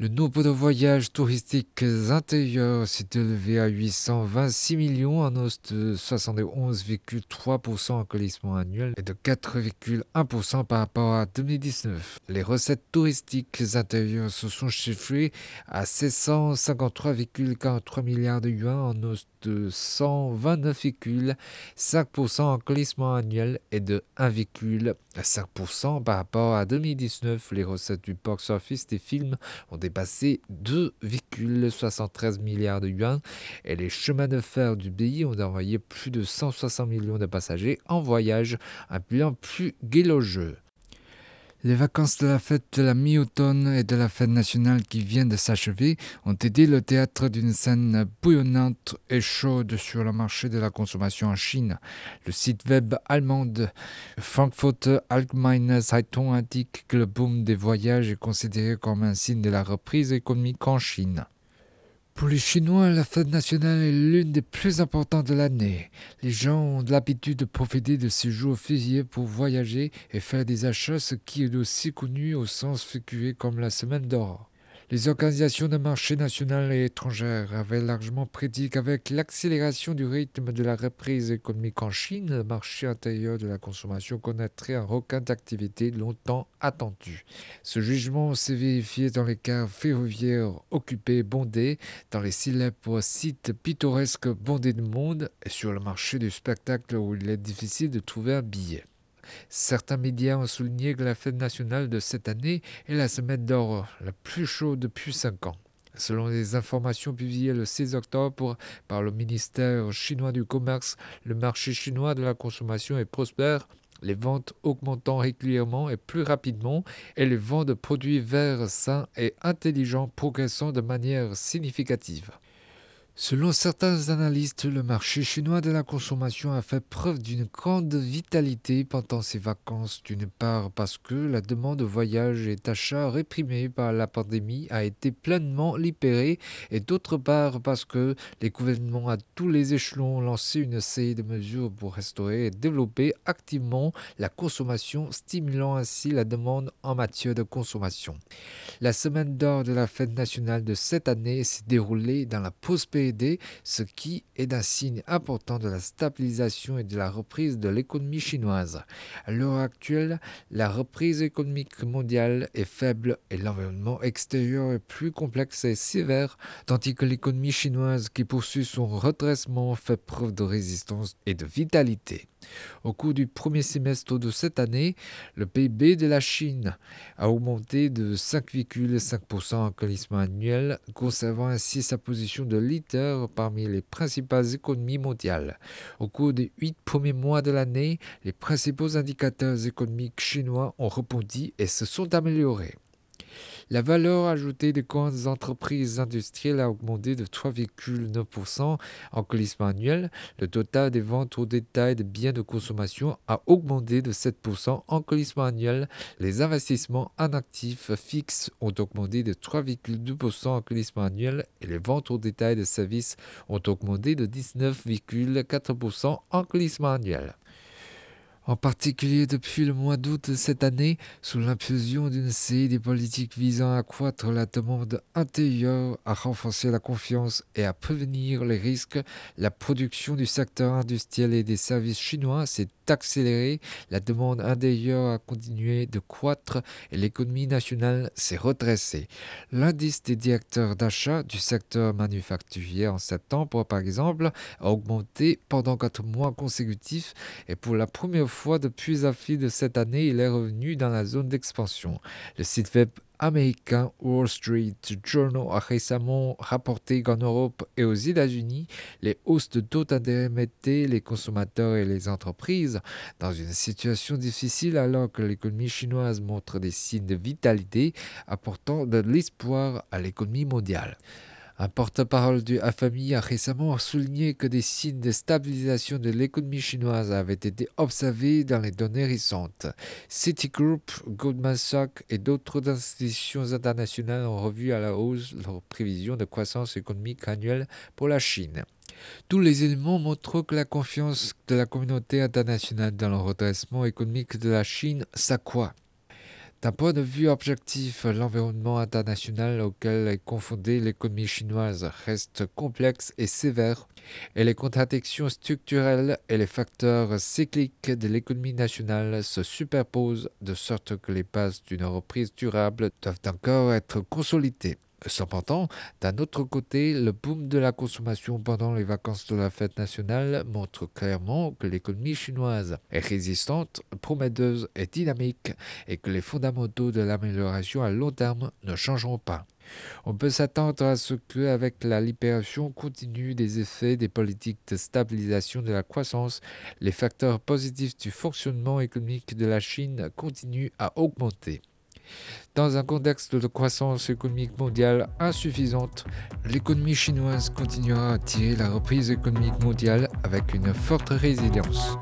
Le nombre de voyages touristiques intérieurs s'est élevé à 826 millions, en hausse de 71,3% en glissement annuel et de 4,1% par rapport à 2019. Les recettes touristiques intérieures se sont chiffrées à 753,43 milliards de yuan, en hausse de 129,5% en glissement annuel et de 1,5% par rapport à 2019. Les recettes du box office des films ont dépassé 2,73 milliards de yuan et les chemins de fer du pays ont envoyé plus de 160 millions de passagers en voyage, un bilan plus gélogeux. Les vacances de la fête de la mi-automne et de la fête nationale qui vient de s'achever ont aidé le théâtre d'une scène bouillonnante et chaude sur le marché de la consommation en Chine. Le site web allemand Frankfurter Allgemeine Zeitung indique que le boom des voyages est considéré comme un signe de la reprise économique en Chine. Pour les Chinois, la fête nationale est l'une des plus importantes de l'année. Les gens ont l'habitude de profiter de ces jours fériés pour voyager et faire des achats, ce qui est aussi connu au sens figuré comme la semaine d'or. Les organisations de marché national et étrangères avaient largement prédit qu'avec l'accélération du rythme de la reprise économique en Chine, le marché intérieur de la consommation connaîtrait un regain d'activité longtemps attendu. Ce jugement s'est vérifié dans les gares ferroviaires occupées bondées, dans les célèbres sites pittoresques bondés de monde et sur le marché du spectacle où il est difficile de trouver un billet. Certains médias ont souligné que la fête nationale de cette année est la semaine d'or la plus chaude depuis 5 ans. Selon les informations publiées le 16 octobre par le ministère chinois du Commerce, le marché chinois de la consommation est prospère, les ventes augmentant régulièrement et plus rapidement, et les ventes de produits verts, sains et intelligents progressant de manière significative. Selon certains analystes, le marché chinois de la consommation a fait preuve d'une grande vitalité pendant ses vacances, d'une part parce que la demande de voyage et d'achat réprimée par la pandémie a été pleinement libérée, et d'autre part parce que les gouvernements à tous les échelons ont lancé une série de mesures pour restaurer et développer activement la consommation, stimulant ainsi la demande en matière de consommation. La semaine d'or de la fête nationale de cette année s'est déroulée dans la prospérité ce qui est un signe important de la stabilisation et de la reprise de l'économie chinoise. À l'heure actuelle, la reprise économique mondiale est faible et l'environnement extérieur est plus complexe et sévère, tandis que l'économie chinoise qui poursuit son redressement fait preuve de résistance et de vitalité. Au cours du premier semestre de cette année, le PIB de la Chine a augmenté de 5,5% en glissement annuel, conservant ainsi sa position de parmi les principales économies mondiales. Au cours des huit premiers mois de l'année, les principaux indicateurs économiques chinois ont rebondi et se sont améliorés. La valeur ajoutée des grandes entreprises industrielles a augmenté de 3,9% en glissement annuel. Le total des ventes au détail de biens de consommation a augmenté de 7% en glissement annuel. Les investissements en actifs fixes ont augmenté de 3,2% en glissement annuel et les ventes au détail de services ont augmenté de 19,4% en glissement annuel en particulier depuis le mois d'août de cette année, sous l'impulsion d'une série de politiques visant à accroître la demande intérieure, à renforcer la confiance et à prévenir les risques, la production du secteur industriel et des services chinois s'est accélérée, la demande intérieure a continué de croître et l'économie nationale s'est redressée. L'indice des directeurs d'achat du secteur manufacturier en septembre, par exemple, a augmenté pendant quatre mois consécutifs et pour la première fois depuis avril de cette année, il est revenu dans la zone d'expansion. Le site web américain Wall Street Journal a récemment rapporté qu'en Europe et aux États-Unis, les hausses de taux d'intérêt mettaient les consommateurs et les entreprises dans une situation difficile alors que l'économie chinoise montre des signes de vitalité, apportant de l'espoir à l'économie mondiale. Un porte-parole du FMI a récemment souligné que des signes de stabilisation de l'économie chinoise avaient été observés dans les données récentes. Citigroup, Goldman Sachs et d'autres institutions internationales ont revu à la hausse leurs prévisions de croissance économique annuelle pour la Chine. Tous les éléments montrent que la confiance de la communauté internationale dans le redressement économique de la Chine s'accroît. D'un point de vue objectif, l'environnement international auquel est confondée l'économie chinoise reste complexe et sévère, et les contradictions structurelles et les facteurs cycliques de l'économie nationale se superposent de sorte que les bases d'une reprise durable doivent encore être consolidées. Cependant, d'un autre côté, le boom de la consommation pendant les vacances de la fête nationale montre clairement que l'économie chinoise est résistante, prometteuse et dynamique et que les fondamentaux de l'amélioration à long terme ne changeront pas. On peut s'attendre à ce que, avec la libération continue des effets des politiques de stabilisation de la croissance, les facteurs positifs du fonctionnement économique de la Chine continuent à augmenter. Dans un contexte de croissance économique mondiale insuffisante, l'économie chinoise continuera à tirer la reprise économique mondiale avec une forte résilience.